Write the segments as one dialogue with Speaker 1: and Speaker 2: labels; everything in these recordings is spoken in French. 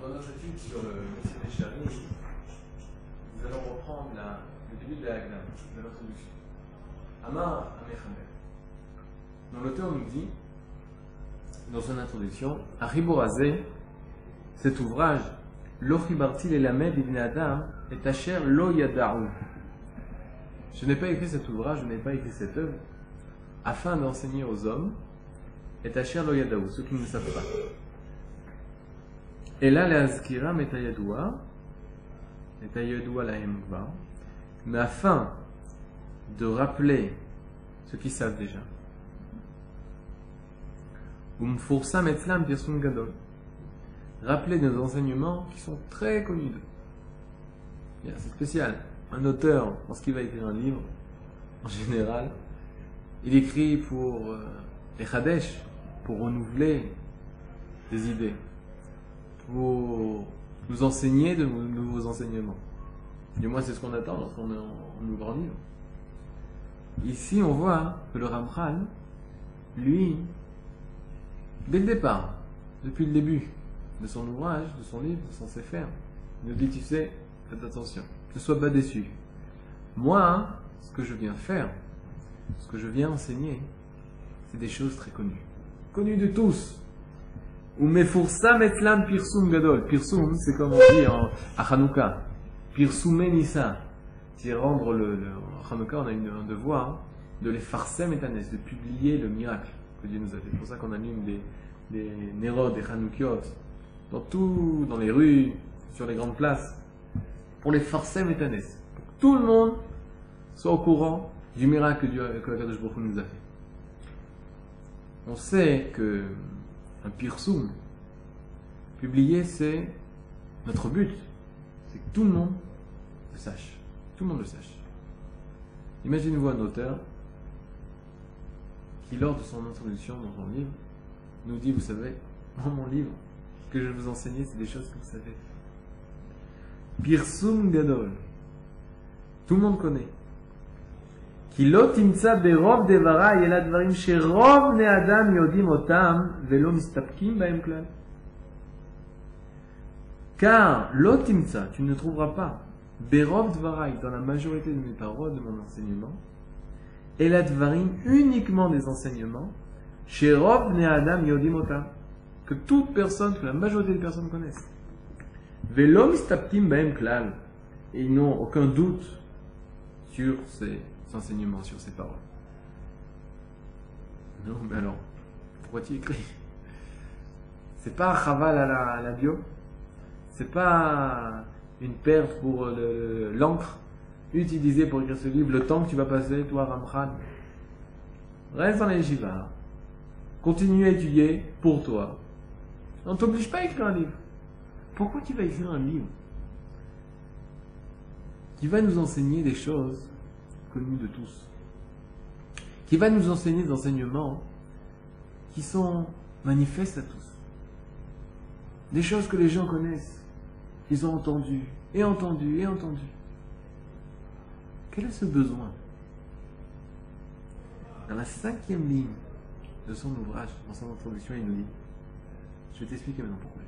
Speaker 1: Dans notre étude sur le Messie des Charis, nous allons reprendre la, le début de la Hagna, de l'introduction. Amar Amechamer. Donc l'auteur nous dit, dans son introduction, Ariborazé, cet ouvrage, Lochibarti et Lamed ibn Adam, est Asher Lo Yadaru. Je n'ai pas écrit cet ouvrage, je n'ai pas écrit cette œuvre, afin d'enseigner aux hommes, et Asher Lo Yadaru, ceux qui ne savent pas. Et là, la Azkira Metayadua, Metayadua la Hemva, mais afin de rappeler ceux qui savent déjà. Umfursam etzlam pirsum gadol. Rappeler nos enseignements qui sont très connus d'eux. C'est spécial. Un auteur, lorsqu'il va écrire un livre, en général, il écrit pour euh, les pour renouveler des idées, pour nous enseigner de nouveaux enseignements. Du moins, c'est ce qu'on attend lorsqu'on ouvre un livre. Ici, on voit que le Ramchal, lui, dès le départ, depuis le début de son ouvrage, de son livre, de son il nous dit, tu sais, faites attention, ne sois pas déçu. Moi, ce que je viens faire, ce que je viens enseigner, c'est des choses très connues. Connues de tous. Ou mefursam etlam pirsum gadol. Pirsum, c'est comme on dit en, à Hanouka. Pirsumenissa. C'est rendre le, le Hanouka, on a une, un devoir de les farsem etanes, de publier le miracle que Dieu nous a fait. C'est pour ça qu'on allume des, des Nérod, des Hanoukiot, dans tout, dans les rues, sur les grandes places, pour les farsem etanes. Pour tout le monde soit au courant du miracle que, Dieu, que la Kadosh nous a fait. On sait que un pirsum, publier, c'est notre but. C'est que tout le monde le sache. Tout le monde le sache. Imaginez-vous un auteur qui, lors de son introduction dans son livre, nous dit, vous savez, dans mon livre, ce que je vais vous enseigner, c'est des choses que vous savez. Pirsum Gadol. Tout le monde connaît. כי לא תמצא ברוב דבריי אלא דברים שרוב בני אדם יודעים אותם ולא מסתפקים בהם כלל. Car לא תמצא, tu ne trouveras pas, ברוב דבריי, dans la majorité de mes paroles, de mon enseignement, אלא דברים uniquement des enseignements, שרוב בני אדם יודעים אותם, que toute personne, que la majorité des personnes connaissent. ולא מסתפקים בהם כלל, et ils n'ont aucun doute sur ces enseignements sur ces paroles. Non, mais alors, pourquoi tu écris? C'est pas un chaval à la, bio? C'est pas une perte pour l'encre utilisée pour écrire ce livre, le temps que tu vas passer, toi, Ramchan? Reste dans les yeshiva. Continue à étudier pour toi. On t'oblige pas à écrire un livre. Pourquoi tu vas écrire un livre? Qui va nous enseigner des choses connu de tous, qui va nous enseigner des enseignements qui sont manifestes à tous. Des choses que les gens connaissent, qu'ils ont entendues, et entendues, et entendues. Quel est ce besoin Dans la cinquième ligne de son ouvrage, dans son introduction, il nous dit, je vais t'expliquer maintenant pourquoi.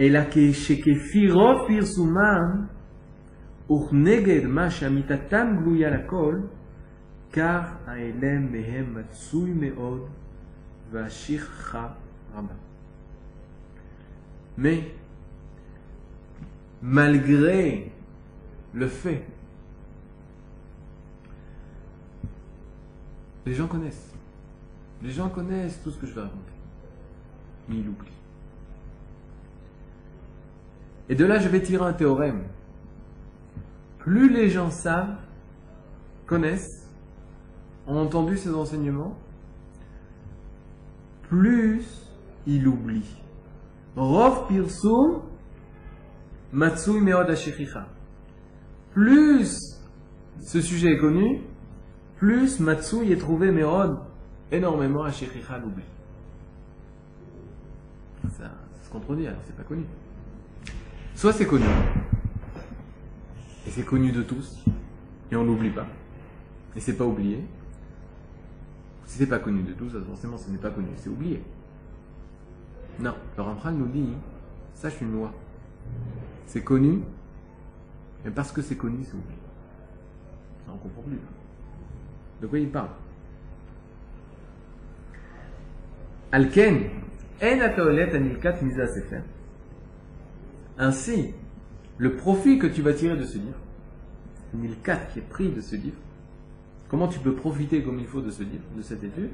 Speaker 1: Et là, שכפי פרסומם וכנגד מה שאמיתתם גלויה לכל, כך ההלם מהם מצוי מאוד והשכחה רבה. Mais, malgré le fait, les gens connaissent. Les gens connaissent tout ce que je vais raconter. Mais ils l'oublient. Et de là, je vais tirer un théorème plus les gens savent, connaissent, ont entendu ces enseignements, plus ils oublient. Rov pirsum matsui meod Plus ce sujet est connu, plus matsui est trouvé meod énormément à l'oubli. Ça, se contredit, alors c'est pas connu. Soit c'est connu, et c'est connu de tous, et on n'oublie pas, et c'est pas oublié. Si c'est pas connu de tous, forcément ce n'est pas connu, c'est oublié. Non, le Ramchal nous dit, sache une loi. C'est connu, et parce que c'est connu, c'est oublié. Ça, on comprend plus. De quoi il parle? Alken, en. Ainsi, le profit que tu vas tirer de ce livre, nilkat qui est pris de ce livre, comment tu peux profiter comme il faut de ce livre, de cette étude?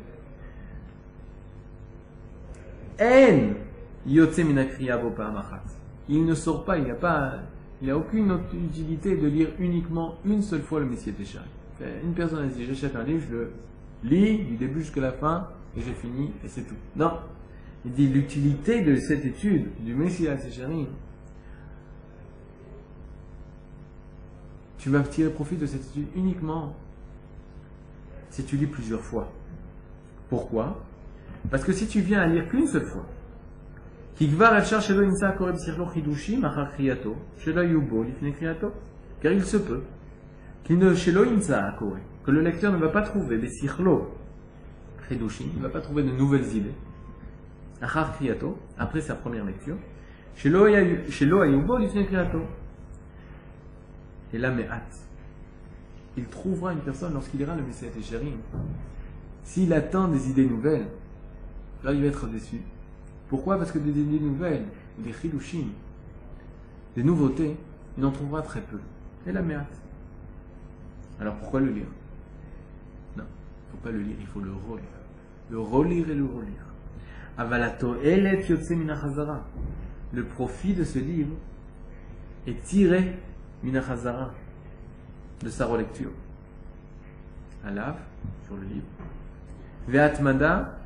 Speaker 1: Il ne sort pas, il n'y a pas, il n'y a aucune utilité de lire uniquement une seule fois le Messie Téchari. Une personne a dit j'achète un livre, je le lis du début jusqu'à la fin et j'ai fini et c'est tout. Non. Il dit l'utilité de cette étude du Messie Téchari. Tu vas tirer profit de cette étude uniquement si tu lis plusieurs fois. Pourquoi? Parce que si tu viens à lire qu'une seule fois, car il se peut que le lecteur ne va pas trouver des ne va pas trouver de nouvelles idées. Après sa première lecture, et mais hâte. Il trouvera une personne lorsqu'il ira le Messie Téchérim. S'il attend des idées nouvelles, là, il va être déçu. Pourquoi? Parce que des idées nouvelles, des chidushim, des nouveautés, il en trouvera très peu. Et la méate. Alors pourquoi le lire? Non, il ne faut pas le lire, il faut le relire. Le relire et le relire. Avalato Le profit de ce livre est tiré minachazara de sa relecture. Alav, sur le livre. Ve'atmada,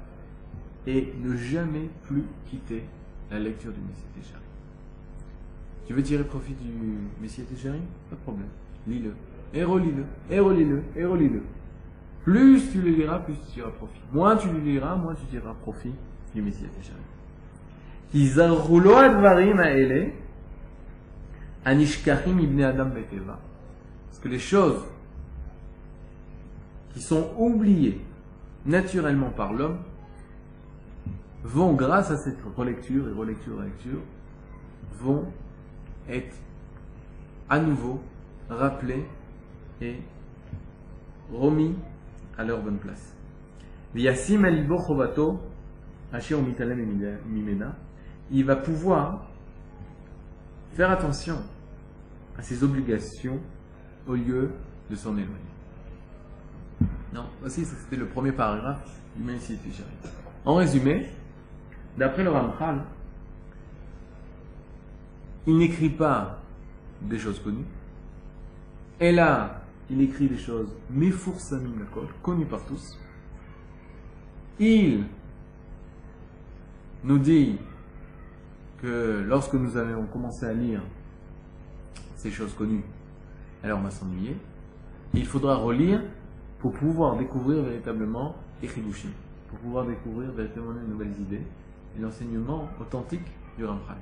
Speaker 1: et ne jamais plus quitter la lecture du Messie Téchari. Tu veux tirer profit du Messie Téchari Pas de problème. Lis-le. Et relis-le. Et relis-le. Et relis-le. Plus tu le liras, plus tu tireras profit. Moins tu le liras, moins tu tireras profit du Messie Téchari. Adam Parce que les choses qui sont oubliées naturellement par l'homme vont, grâce à cette relecture et relecture, relecture, vont être à nouveau rappelés et remis à leur bonne place. Il va pouvoir faire attention à ses obligations au lieu de s'en éloigner. Non, aussi c'était le premier paragraphe du En résumé, D'après le Ramchal, il n'écrit pas des choses connues. Et là, il écrit des choses connues par tous. Il nous dit que lorsque nous avons commencé à lire ces choses connues, alors on va s'ennuyer. Il faudra relire pour pouvoir découvrir véritablement les pour pouvoir découvrir véritablement de nouvelles idées l'enseignement authentique du Ramchal.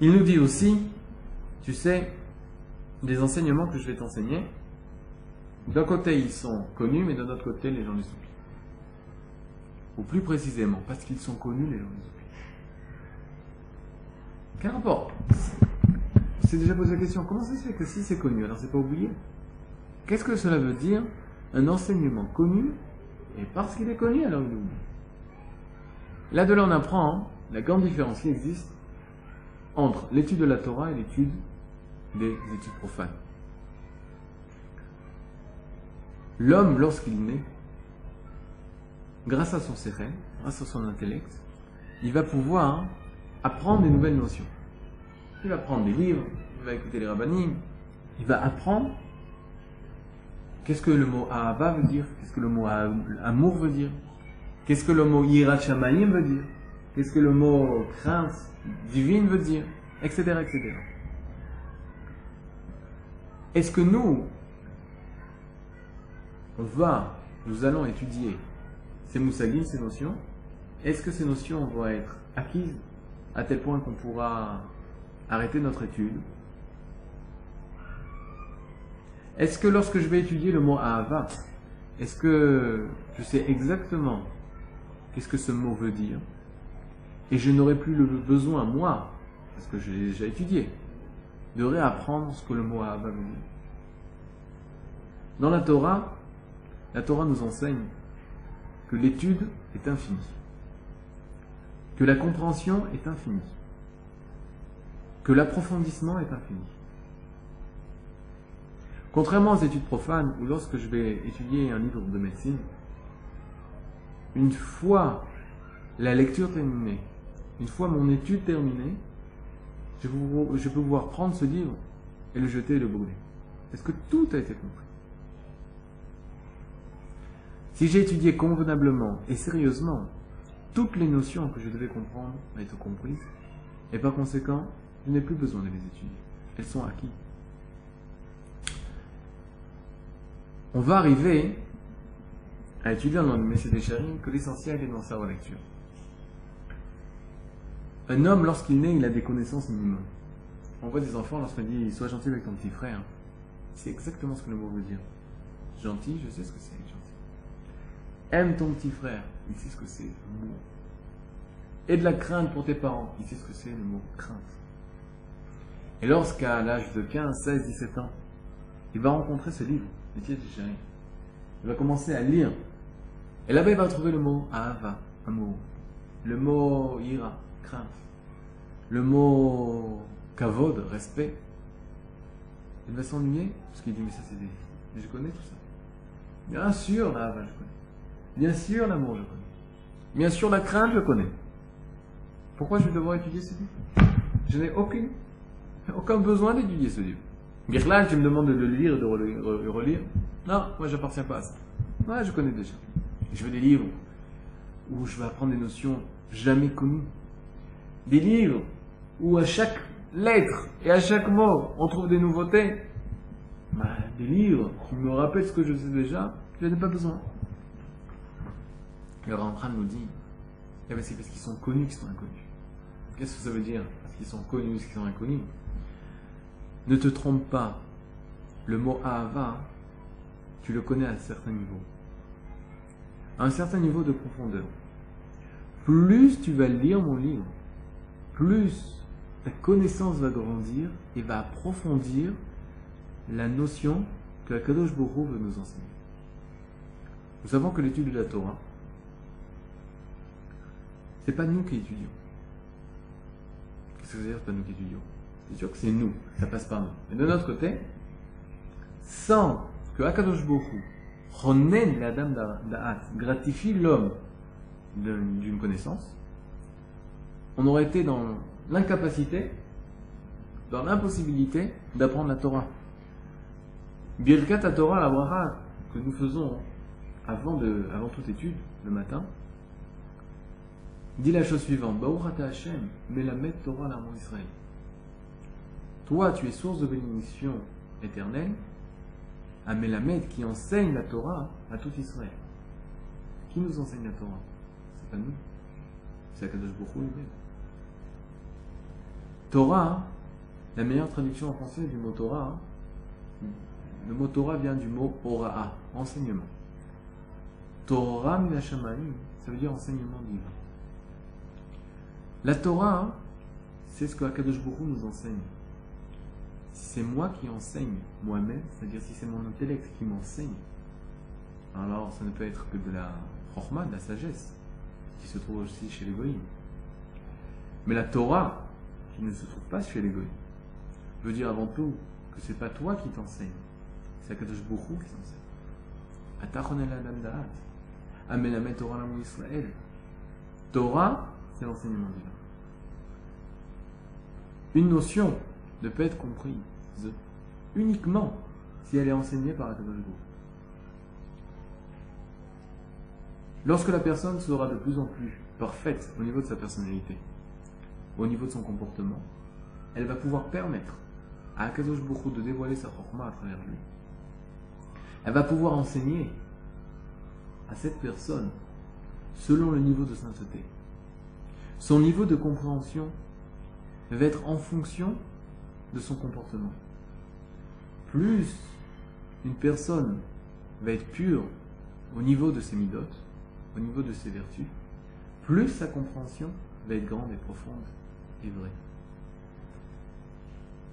Speaker 1: Il nous dit aussi, tu sais, des enseignements que je vais t'enseigner, d'un côté ils sont connus, mais d'un autre côté les gens les oublient. Ou plus précisément, parce qu'ils sont connus, les gens les oublient. Quel rapport C'est déjà posé la question, comment ça se fait que si c'est connu, alors c'est pas oublié? Qu'est-ce que cela veut dire? Un enseignement connu, et parce qu'il est connu, alors il oublie Là de là, on apprend la grande différence qui existe entre l'étude de la Torah et l'étude des études profanes. L'homme, lorsqu'il naît, grâce à son sérène, grâce à son intellect, il va pouvoir apprendre des nouvelles notions. Il va prendre des livres, il va écouter les rabbinim, il va apprendre qu'est-ce que le mot Ahava veut dire, qu'est-ce que le mot amour veut dire, Qu'est-ce que le mot Yirat veut dire Qu'est-ce que le mot crainte divine veut dire Etc. etc. Est-ce que nous, on va, nous allons étudier ces moussagim, ces notions? Est-ce que ces notions vont être acquises? À tel point qu'on pourra arrêter notre étude. Est-ce que lorsque je vais étudier le mot Ahava, est-ce que je sais exactement qu'est-ce que ce mot veut dire, et je n'aurai plus le besoin, moi, parce que j'ai déjà étudié, de réapprendre ce que le mot Ahava veut dire. Dans la Torah, la Torah nous enseigne que l'étude est infinie, que la compréhension est infinie, que l'approfondissement est infini. Contrairement aux études profanes, où lorsque je vais étudier un livre de médecine, une fois la lecture terminée, une fois mon étude terminée, je peux pouvoir prendre ce livre et le jeter et le brûler. Est-ce que tout a été compris? Si j'ai étudié convenablement et sérieusement toutes les notions que je devais comprendre ont été comprises, et par conséquent, je n'ai plus besoin de les étudier. Elles sont acquises. on va arriver à étudier dans le Messie des que l'essentiel est dans sa relecture. Un homme, lorsqu'il naît, il a des connaissances minimum. On voit des enfants lorsqu'on dit Sois gentil avec ton petit frère. C'est exactement ce que le mot veut dire. Gentil, je sais ce que c'est, gentil. Aime ton petit frère, il sait ce que c'est, le mot. Et de la crainte pour tes parents, il sait ce que c'est, le mot crainte. Et lorsqu'à l'âge de 15, 16, 17 ans, il va rencontrer ce livre, il va commencer à lire. Et là-bas, il va trouver le mot Ahava, amour. Le mot ira, crainte. Le mot kavod, respect. Il va s'ennuyer parce qu'il dit Mais ça, c'est des. Je connais tout ça. Bien sûr, l'Ahava, je connais. Bien sûr, l'amour, je connais. Bien sûr, la crainte, je connais. Pourquoi je vais devoir étudier ce livre? Je n'ai aucun, besoin d'étudier ce livre. Birlal, tu me demandes de le lire et de le relire. Non, moi j'appartiens pas à ça. Ouais, je connais déjà. Je veux des livres où je vais apprendre des notions jamais connues. Des livres où à chaque lettre et à chaque mot on trouve des nouveautés. Bah, des livres qui me rappellent ce que je sais déjà, je n'en ai pas besoin. Le Rembrandt nous dit, eh ben, c'est parce qu'ils sont connus qu'ils sont inconnus. Qu'est-ce que ça veut dire Parce qu'ils sont connus qu'ils sont inconnus? Ne te trompe pas. Le mot Ahava, tu le connais à un certain niveau. À un certain niveau de profondeur. Plus tu vas lire mon livre, plus ta connaissance va grandir et va approfondir la notion que la Kadosh Boro veut nous enseigner. Nous savons que l'étude de la Torah, c'est pas nous qui étudions. Qu'est-ce que ça veut dire, pas nous qui étudions? C'est sûr que c'est nous, ça passe par nous. Mais de notre côté, sans que Akadosh Bohu, Ronen la dame d'Aat, gratifie l'homme d'une connaissance, on aurait été dans l'incapacité, dans l'impossibilité d'apprendre la Torah. Birkat Torah, la bracha que nous faisons avant, de, avant toute étude, le matin, dit la chose suivante Hashem, Melamed Torah l'armon Israël. Toi, tu es source de bénédiction éternelle à Melamed qui enseigne la Torah à tout Israël. Qui nous enseigne la Torah? C'est pas nous. C'est Akadosh Bokhu lui-même. Torah, la meilleure traduction en français du mot Torah, le mot Torah vient du mot Ora'a, enseignement. Torah minashamaim, ça veut dire enseignement divin. La Torah, c'est ce que Akadosh Bokhu nous enseigne. Si c'est moi qui enseigne moi-même, c'est-à-dire si c'est mon intellect qui m'enseigne, alors ça ne peut être que de la chorma, de la sagesse, qui se trouve aussi chez les Mais la Torah, qui ne se trouve pas chez les veut dire avant tout que c'est pas toi qui t'enseigne, c'est Akadosh Bokhu qui t'enseigne. Torah, c'est l'enseignement divin. Une notion ne peut être comprise uniquement si elle est enseignée par la Lorsque la personne sera de plus en plus parfaite au niveau de sa personnalité, au niveau de son comportement, elle va pouvoir permettre à Akadosh Baruch de dévoiler sa chorma à travers lui. Elle va pouvoir enseigner à cette personne selon le niveau de sainteté. Son niveau de compréhension va être en fonction de son comportement. Plus une personne va être pure au niveau de ses midotes, au niveau de ses vertus, plus sa compréhension va être grande et profonde et vraie.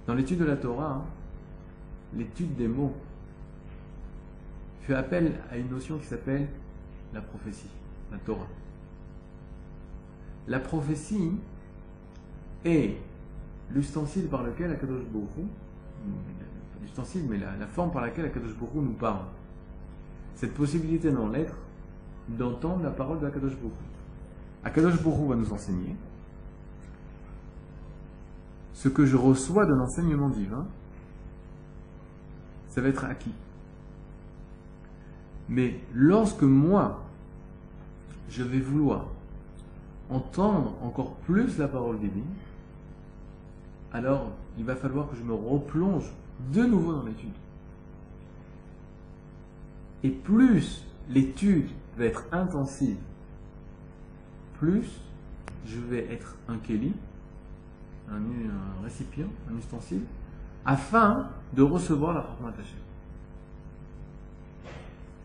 Speaker 1: Dans l'étude de la Torah, hein, l'étude des mots fait appel à une notion qui s'appelle la prophétie, la Torah. La prophétie est l'ustensile par lequel Akadosh Baruch l'ustensile, mais la, forme par laquelle Akadosh Baruch nous parle. Cette possibilité dans l'être d'entendre la parole de Akadosh Baruch Akadosh Baruch va nous enseigner ce que je reçois d'un enseignement divin, ça va être acquis. Mais lorsque moi, je vais vouloir entendre encore plus la parole divine, alors il va falloir que je me replonge de nouveau dans l'étude. Et plus l'étude va être intensive, plus je vais être un Kelly, un, récipient, un ustensile, afin de recevoir la Rahmat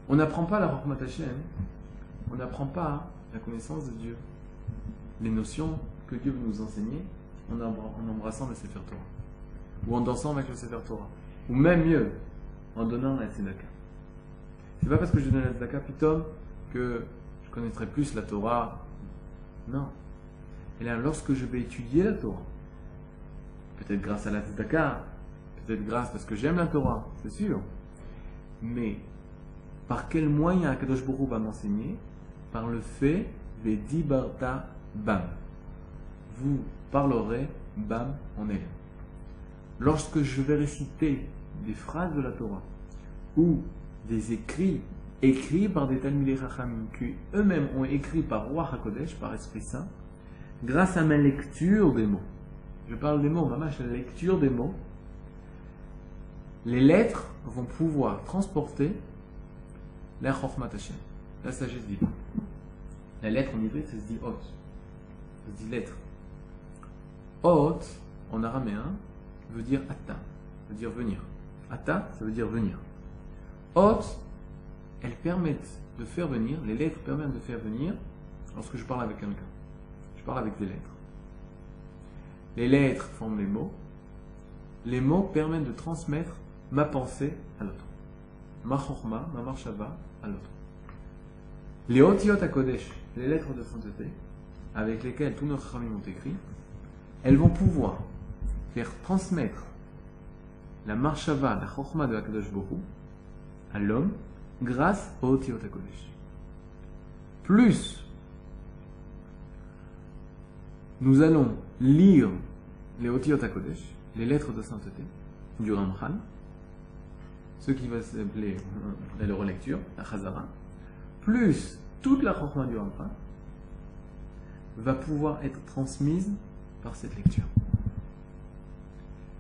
Speaker 1: On n'apprend pas la Rahmat on n'apprend pas la connaissance de Dieu, les notions que Dieu veut nous enseigner en, embrassant le Sefer Torah, ou en dansant avec le Sefer Torah, ou même mieux, en donnant la Tzedaka. C'est pas parce que je donne la Tzedaka, plutôt que je connaîtrai plus la Torah. Non. Et là, lorsque je vais étudier la Torah, peut-être grâce à la Tzedaka, peut-être grâce parce que j'aime la Torah, c'est sûr, mais par quel moyen Akadosh Baruch va m'enseigner? Par le fait de dibarta bam. Vous parlerai bam en elle. Lorsque je vais réciter des phrases de la Torah ou des écrits écrits par des Talmudei Chachamim qui eux-mêmes ont écrit par Roi HaKodesh, par Esprit Saint, grâce à ma lecture des mots. Je parle des mots, maman, la lecture des mots. Les lettres vont pouvoir transporter la Chochmat la sagesse divine. La lettre en hébreu, ça se dit hot. Ça se dit lettre. Hot, en araméen, veut dire atta, veut dire venir. Atta, ça veut dire venir. Hot, elles permettent de faire venir, les lettres permettent de faire venir lorsque je parle avec quelqu'un. Je parle avec des lettres. Les lettres forment les mots. Les mots permettent de transmettre ma pensée à l'autre. Ma chorma, ma marshava à l'autre. Les otiot à Kodesh, les lettres de sainteté, avec lesquelles tous nos ramis ont écrit, elles vont pouvoir faire transmettre la marshava, la chorma de Akadosh Bohu à l'homme grâce au Kodesh. Plus nous allons lire les Otiot Kodesh, les lettres de sainteté du Ramchan, ce qui va s'appeler euh, la relecture, la Chazara, plus toute la Chokma du Ramchan, va pouvoir être transmise par cette lecture.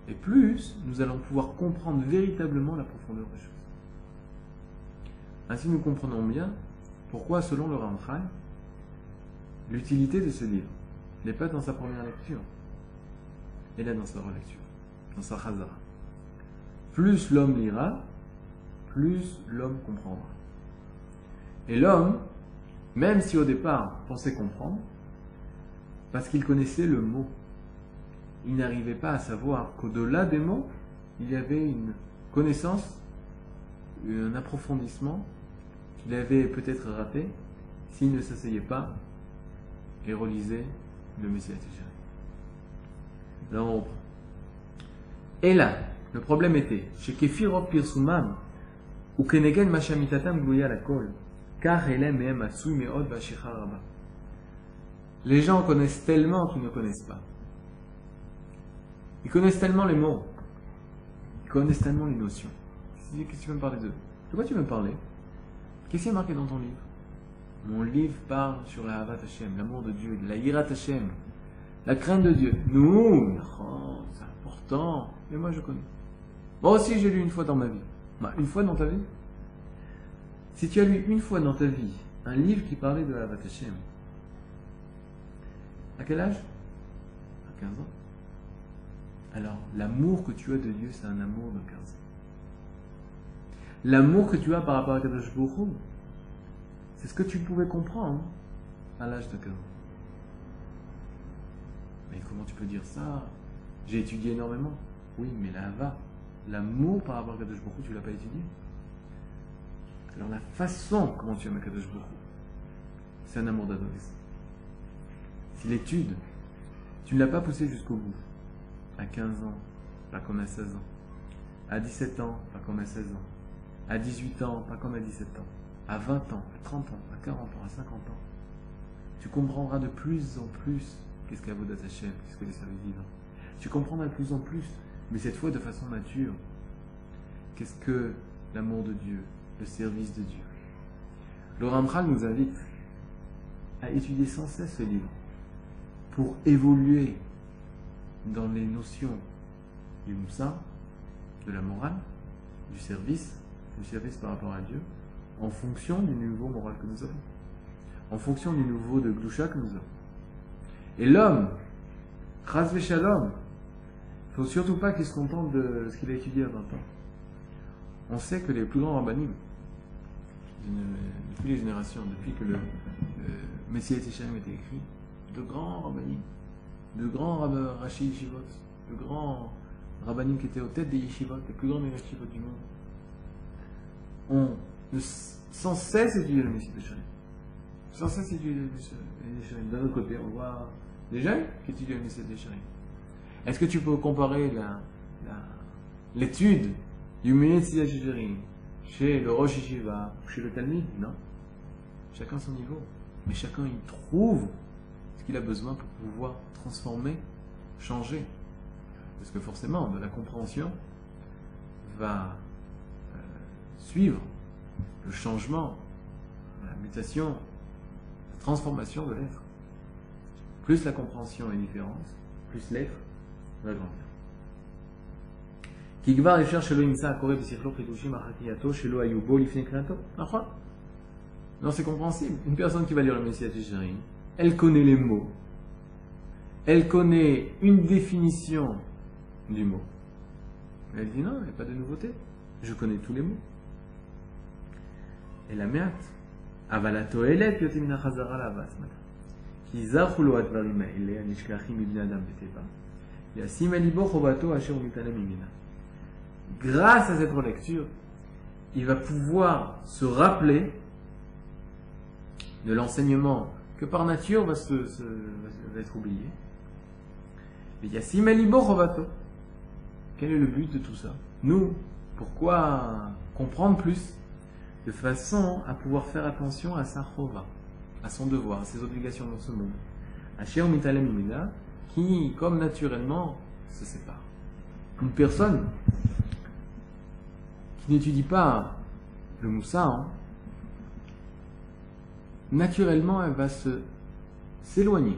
Speaker 1: Et plus nous allons pouvoir comprendre véritablement la profondeur des choses. Ainsi nous comprenons bien pourquoi, selon le Ramchal, l'utilité de ce livre n'est pas dans sa première lecture, elle est dans sa relecture, dans sa chazara. Plus l'homme lira, plus l'homme comprendra. Et l'homme, même si au départ pensait comprendre, parce qu'il connaissait le mot, il n'arrivait pas à savoir qu'au-delà des mots, il y avait une connaissance, un approfondissement qu'il avait peut-être raté s'il ne s'asseyait pas et relisait le Messie Là, on Et là, le problème était, chez Kefirov Pirsumam, ou Kenegen Mashamitatam Gouya la Kol, car Elem et Meod Rabba. Les gens connaissent tellement qu'ils ne connaissent pas. Ils connaissent tellement les mots. Ils connaissent tellement les notions. Qu'est-ce que tu veux me parler d'eux De quoi tu veux me parler Qu'est-ce qui est marqué dans ton livre Mon livre parle sur la Havat Hashem, l'amour de Dieu, la Yirat Hashem, la crainte de Dieu. Nous, oh, c'est important. Mais moi, je connais. Moi aussi, j'ai lu une fois dans ma vie. Une fois dans ta vie Si tu as lu une fois dans ta vie un livre qui parlait de la Hashem, à quel âge? À 15 ans. Alors, l'amour que tu as de Dieu, c'est un amour de 15 ans. L'amour que tu as par rapport à Kadosh c'est ce que tu pouvais comprendre à l'âge de 15 ans. Mais comment tu peux dire ça? J'ai étudié énormément. Oui, mais la va, l'amour par rapport à Kadosh tu l'as pas étudié? Alors la façon comment tu aimes Kadosh Baruch c'est un amour d'adolescent. Si l'étude, tu ne l'as pas poussé jusqu'au bout, à 15 ans, pas comme à 16 ans, à 17 ans, pas comme à 16 ans, à 18 ans, pas comme à 17 ans, à 20 ans, à 30 ans, à 40 ans, à 50 ans, tu comprendras de plus en plus qu'est-ce qu'est Avodat Hashem, qu'est-ce que les services vivants. Tu comprendras de plus en plus, mais cette fois de façon mature, qu'est-ce que l'amour de Dieu, le service de Dieu. Le Ramchal nous invite à étudier sans cesse ce livre pour évoluer dans les notions du Moussa, de la morale, du service, du service par rapport à Dieu, en fonction du niveau moral que nous avons, en fonction du niveau de Gloucha que nous avons. Et l'homme, Chaz Shalom, il faut surtout pas qu'il se contente de ce qu'il a étudié à 20 ans. On sait que les plus grands rabbinim, depuis les générations, depuis que le, Messie était écrit, de grands rabbinim, de grands rachis yeshivot, de grands rabbinim qui étaient aux têtes des yeshivot, les plus grands yeshivot du monde, ont sans cesse étudié le Messie Teshem. Sans cesse étudié le Messie D'un autre côté, on voit des jeunes qui étudient le Messie Teshem. Est-ce que tu peux comparer l'étude du Messie Teshem chez le Rosh Yeshiva chez le Talmud? Non. Chacun son niveau. Mais chacun y trouve qu'il a besoin pour pouvoir transformer, changer. Parce que forcément, de la compréhension va euh, suivre le changement, la mutation, la transformation de l'être. Plus la compréhension est différente, plus l'être va grandir. Non, c'est compréhensible. Une personne qui va lire le Messie Tisharim, elle connaît les mots. Elle connaît une définition du mot. Elle dit non, pas de nouveauté. Je connais tous les mots. Et la merde. Avalato elet yotim na chazara la vasmat. Kizahu lo advarim ele anishkachim ibn adam beteva. Yassim alibo chobato asher mitanem imina. Grâce à cette relecture, il va pouvoir se rappeler de l'enseignement que par nature va, se, va être oublié. Mais il Quel est le but de tout ça? Nous, pourquoi comprendre plus de façon à pouvoir faire attention à sa chova, à son devoir, à ses obligations dans ce monde? À qui, comme naturellement, se sépare. Une personne qui n'étudie pas le Moussa, hein, naturellement, elle va se s'éloigner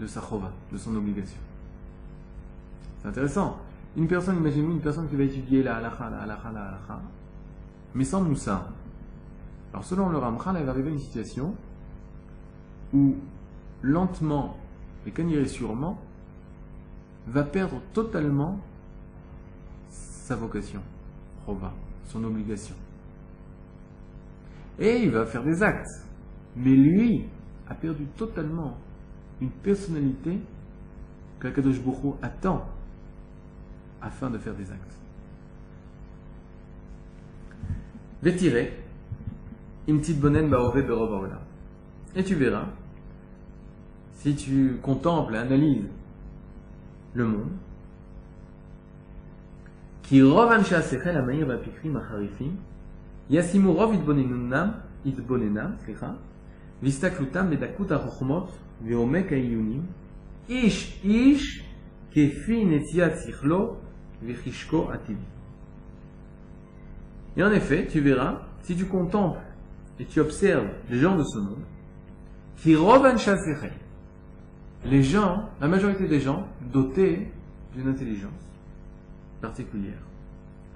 Speaker 1: de sa chova, de son obligation. C'est intéressant. Une personne, imaginez-vous une personne qui va étudier la halakha, la halakha, la halakha, mais sans moussa. Alors selon le Ramchal, elle va arriver à une situation où lentement, et quand sûrement, va perdre totalement sa vocation, chova, son obligation. Et il va faire des actes. Mais lui a perdu totalement une personnalité que Kadosh attend afin de faire des actes. Vétiré, une petite bonne Et tu verras, si tu contemples et analyses le monde, qui rovan la manière va pikri macharifim, yasimu rov itbonenunam, itbonenam, slicha, והסתכלותם בדקות החוכמות ועומק העיונים, איש איש כפי נטיית שכלו וחשקו הטבעי. Et en effet, tu verras, si tu contemples et tu observes les gens de ce monde, qui rovan les gens, la majorité des gens, dotés d'une intelligence particulière.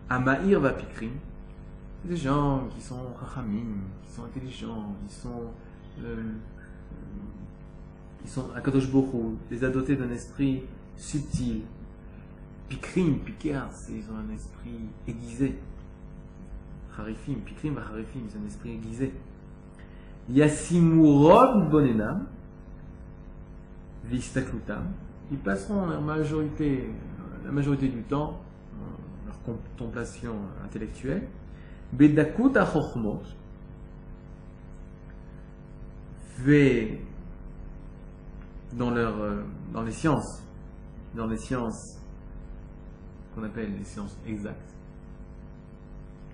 Speaker 1: Amaïr va pikrim, des gens qui sont rachamim, qui sont intelligents, qui sont euh, ils sont à Kadosh les a dotés d'un esprit subtil. Pikrim, Pikar, ils ont un esprit aiguisé. Harifim, Pikrim, Harifim, c'est un esprit aiguisé. Yasimurod bonenam, l'istaklutam, ils passeront la majorité, la majorité du temps dans leur contemplation intellectuelle, bedakut achochmot, dans, leur, euh, dans les sciences, dans les sciences qu'on appelle les sciences exactes,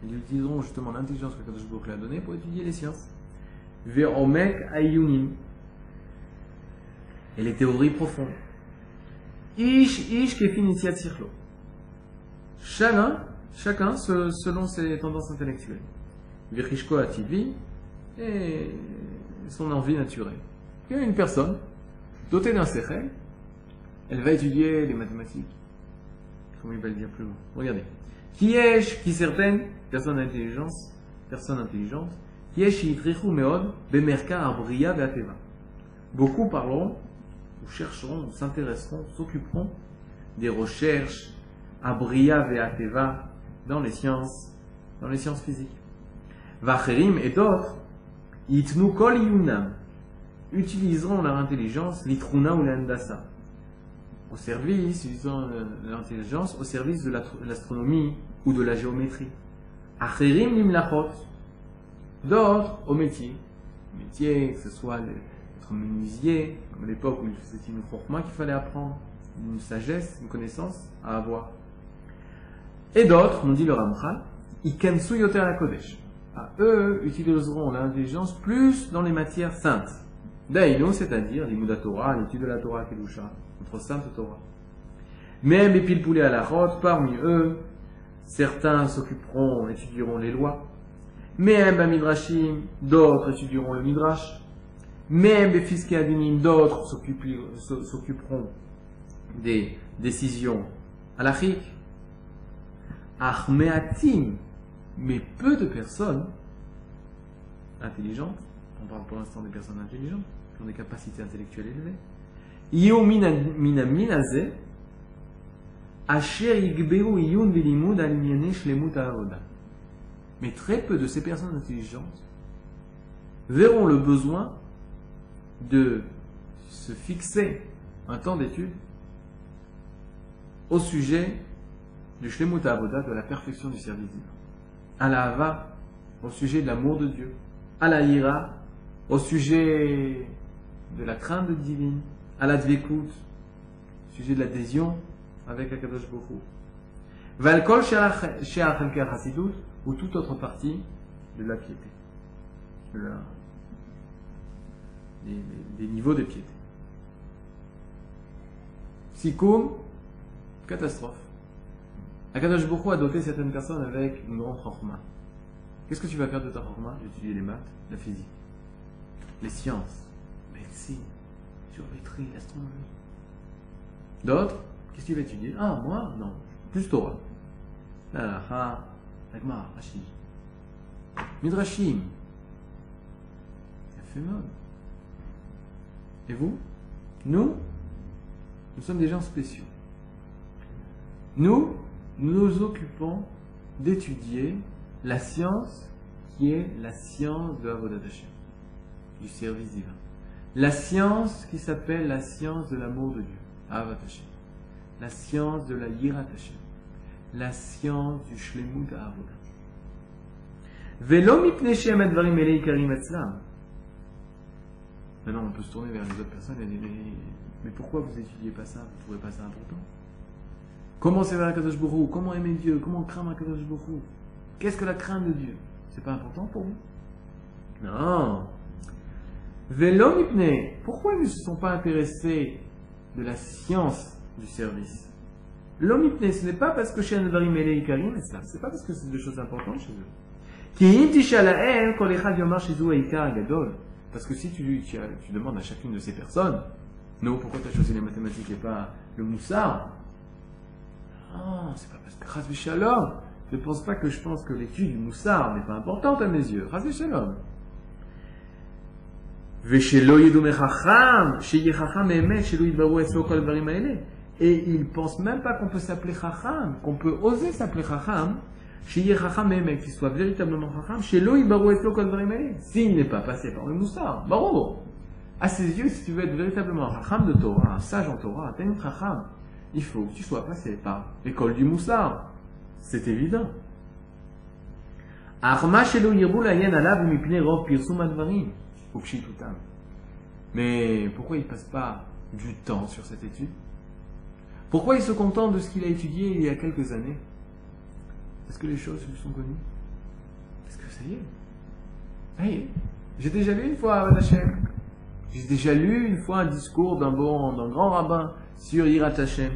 Speaker 1: ils utiliseront justement l'intelligence que Kadosh Baruch a donnée pour étudier les sciences. Ayunim. Et les théories profondes. Ish, ish, kefin circlo. Chacun, chacun selon ses tendances intellectuelles. Ativi et son envie naturelle. Il y a une personne dotée d'un sechel, elle va étudier les mathématiques. Comment il va le dire plus loin? Regardez. Qui est qui certaines personnes d'intelligence, personnes intelligentes, qui est meod bemerka abria ve'ateva. Beaucoup parleront, ou chercheront, ou s'intéresseront, s'occuperont des recherches abria ve'ateva dans les sciences, dans les sciences physiques. Vacherim et d'autres, yunam, utiliseront leur intelligence, litruna ou l'andasa, au service, utilisant l'intelligence, au service de l'astronomie ou de la géométrie. Acherim limlachot, d'autres au métier. Métier, que ce soit être menuisier, comme à l'époque où c'était une chorma qu'il fallait apprendre, une sagesse, une connaissance à avoir. Et d'autres, on dit le Ramchal, ikensu yoter kodesh. À eux utiliseront l'intelligence plus dans les matières saintes. Daïno, c'est-à-dire l'immuda Torah, l'étude de la Torah Kedusha, notre sainte Torah. Même épilpoulé à la rote, parmi eux, certains s'occuperont, étudieront les lois. Même midrashim, d'autres étudieront le midrash. Même adinim, d'autres s'occuperont des décisions halachiques. Achmeatim, mais peu de personnes intelligentes, on parle pour l'instant des personnes intelligentes, qui ont des capacités intellectuelles élevées, mais très peu de ces personnes intelligentes verront le besoin de se fixer un temps d'étude au sujet du Shlemut Avoda, de la perfection du service divin. À la Hava, au sujet de l'amour de Dieu. À la Ira, au sujet de la crainte divine à la dvekut, sujet de l'adhésion avec Akadosh Bokhu. Valkol She'achelker Hasidut, ou toute autre partie de la piété. Des, niveaux de piété. Sikoum, catastrophe. Akadosh Bokhu a doté certaines personnes avec une grande chorma. Qu'est-ce que tu vas faire de ta chorma Étudier les maths, la physique, les sciences, médecine, géométrie, l'astronomie. D'autres, qu'est-ce que tu vas étudier? Ah, moi? Non, plus Torah. La Agmar, Rashi. Midrashim. Et vous? Nous? Nous sommes des gens spéciaux. Nous, nous nous occupons d'étudier la science qui est la science de Avodat Hashem, du service divin. La science qui s'appelle la science de l'amour de Dieu, Avat la science de la Yirat la science du Shlemut Avodah. Maintenant, on peut se tourner vers les autres personnes et dire Mais pourquoi vous n'étudiez pas ça? Vous ne trouvez pas ça important? Comment c'est vers Kadosh Bourou Comment aimer Dieu? Comment craindre Kadosh Bourou Qu'est-ce que la crainte de Dieu? C'est pas important pour vous? Non. Pourquoi ils ne se sont pas intéressés de la science du service? L'omipne, ce n'est pas parce que chez Anadarim et Ikarim, c'est pas parce que c'est des choses importantes chez eux. Parce que si tu, tu, tu, demandes à chacune de ces personnes, non, pourquoi tu as choisi les mathématiques et pas le moussard? Non, c'est pas parce que Ras Shalom, ne pense pas que je pense que l'étude du moussard n'est pas importante à mes yeux. Ras Shalom. Et il pense même pas qu'on peut s'appeler Chacham, qu'on peut oser s'appeler Chacham, qu'il soit véritablement Chacham, s'il n'est pas passé par le moussard, barreau. À ses yeux, si tu veux être véritablement un Chacham de Torah, un sage en Torah, un Chacham, il faut que tu sois passé par l'école du Moussar. C'est évident. Ukshitutam. Mais pourquoi il ne passe pas du temps sur cette étude? Pourquoi il se contente de ce qu'il a étudié il y a quelques années? Est-ce que les choses lui sont connues? Est-ce que ça y est? J'ai déjà lu une fois. J'ai déjà lu une fois un discours d'un bon, d'un grand rabbin sur Yirat Hashem.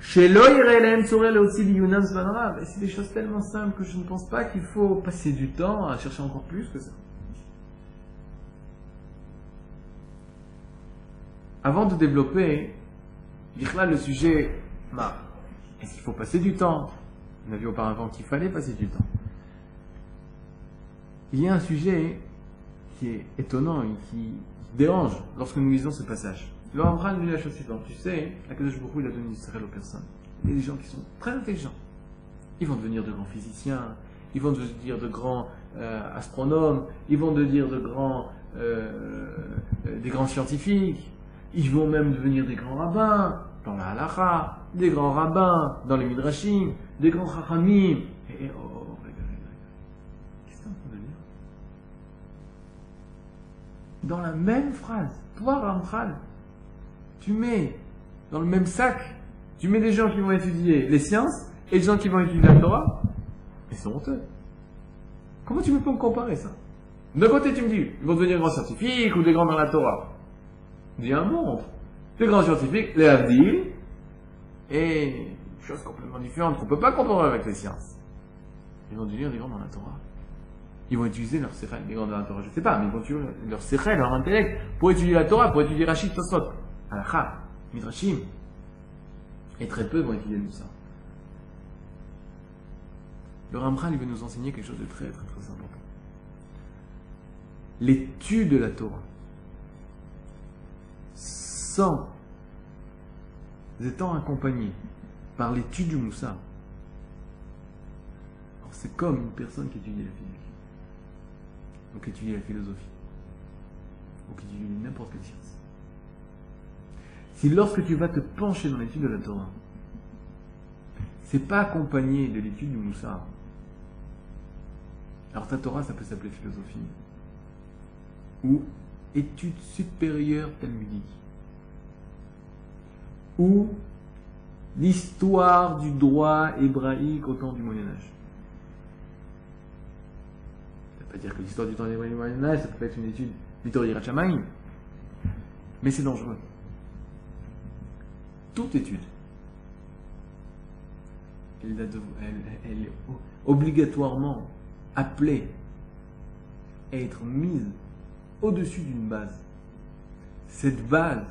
Speaker 1: Chez l'Oirelem Sorel aussi l'Yunam Zvanrav. Et c'est des choses tellement simples que je ne pense pas qu'il faut passer du temps à chercher encore plus que ça. Avant de développer, là le sujet, est-ce qu'il faut passer du temps? On a vu auparavant qu'il fallait passer du temps. Il y a un sujet qui est étonnant et qui dérange lorsque nous lisons ce passage. Le Ramchal nous dit la chose suivante. Tu sais, Akadosh Baruch il a donné Israël aux personnes. Il y a des gens qui sont très intelligents. Ils vont devenir de grands physiciens, ils vont devenir de grands euh, astronomes, ils vont devenir de grands, euh, euh, des grands scientifiques, ils vont même devenir des grands rabbins dans la halakha, des grands rabbins dans les midrashim, des grands chachamim. Et, oh, oh, oh, regarde, regarde. Qu'est-ce train de dire? Dans la même phrase, toi Ramchal, tu mets dans le même sac, tu mets des gens qui vont étudier les sciences et des gens qui vont étudier la Torah. Ils sont honteux. Comment tu peux me comparer ça? D'un côté, tu me dis, ils vont devenir grands scientifiques ou des grands dans la Torah. Dis un monde. Les grands scientifiques, les Avdil, et chose complètement différente qu'on ne peut pas comparer avec les sciences. Ils vont devenir des grands dans la Torah. Ils vont utiliser leur séchel, des grands dans la Torah, je sais pas, mais ils vont leur leur intellect, pour étudier la Torah, pour étudier Rachid Tosot, Halakha, Midrashim. Et très peu vont étudier Moussa. Le Ramchal, il veut nous enseigner quelque chose de très, très, très important. L'étude de la Torah, sans étant accompagné par l'étude du Moussa, c'est comme une personne qui étudie la physique, ou qui étudie la philosophie, ou qui étudie n'importe quelle science. Si lorsque tu vas te pencher dans l'étude de la Torah, c'est pas accompagné de l'étude du Moussa, alors ta Torah, ça peut s'appeler philosophie, ou étude supérieure talmudique, ou l'histoire du droit hébraïque au temps du Moyen Âge. Ça ne veut pas dire que l'histoire du temps du Moyen Âge, ça peut être une étude d'Itori mais c'est dangereux. Toute étude, elle, est obligatoirement appelée à être mise au-dessus d'une base. Cette base,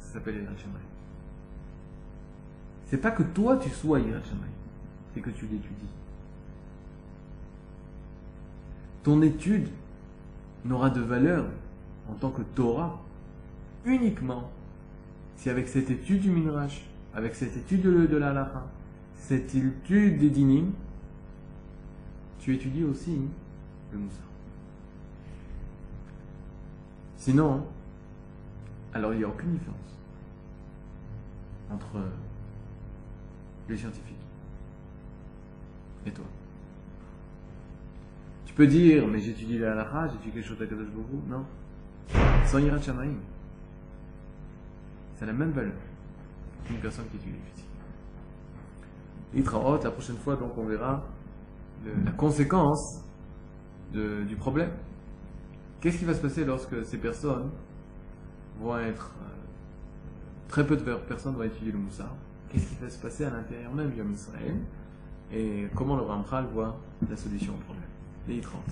Speaker 1: s'appelle Yerushalayim. C'est pas que toi tu sois Yerushalayim, c'est que tu l'étudies. Ton étude n'aura de valeur en tant que Torah uniquement si avec cette étude du Midrash, avec cette étude de, de la cette étude des dinim, tu étudies aussi le Moussa. Sinon, alors il n'y a aucune différence entre les scientifiques et toi. Tu peux dire, mais j'étudie la j'étudie quelque chose d'Akadosh beaucoup. Non. Sans Yirat. C'est la même valeur qu'une personne qui étudie la physique. Itraot, la prochaine fois, donc, on verra la conséquence du problème. Qu'est-ce qui va se passer lorsque ces personnes vont être. Euh, très peu de personnes vont étudier le Moussa Qu'est-ce qui va se passer à l'intérieur même du Israël? Et comment le Ramchal voit la solution au problème? Les 30.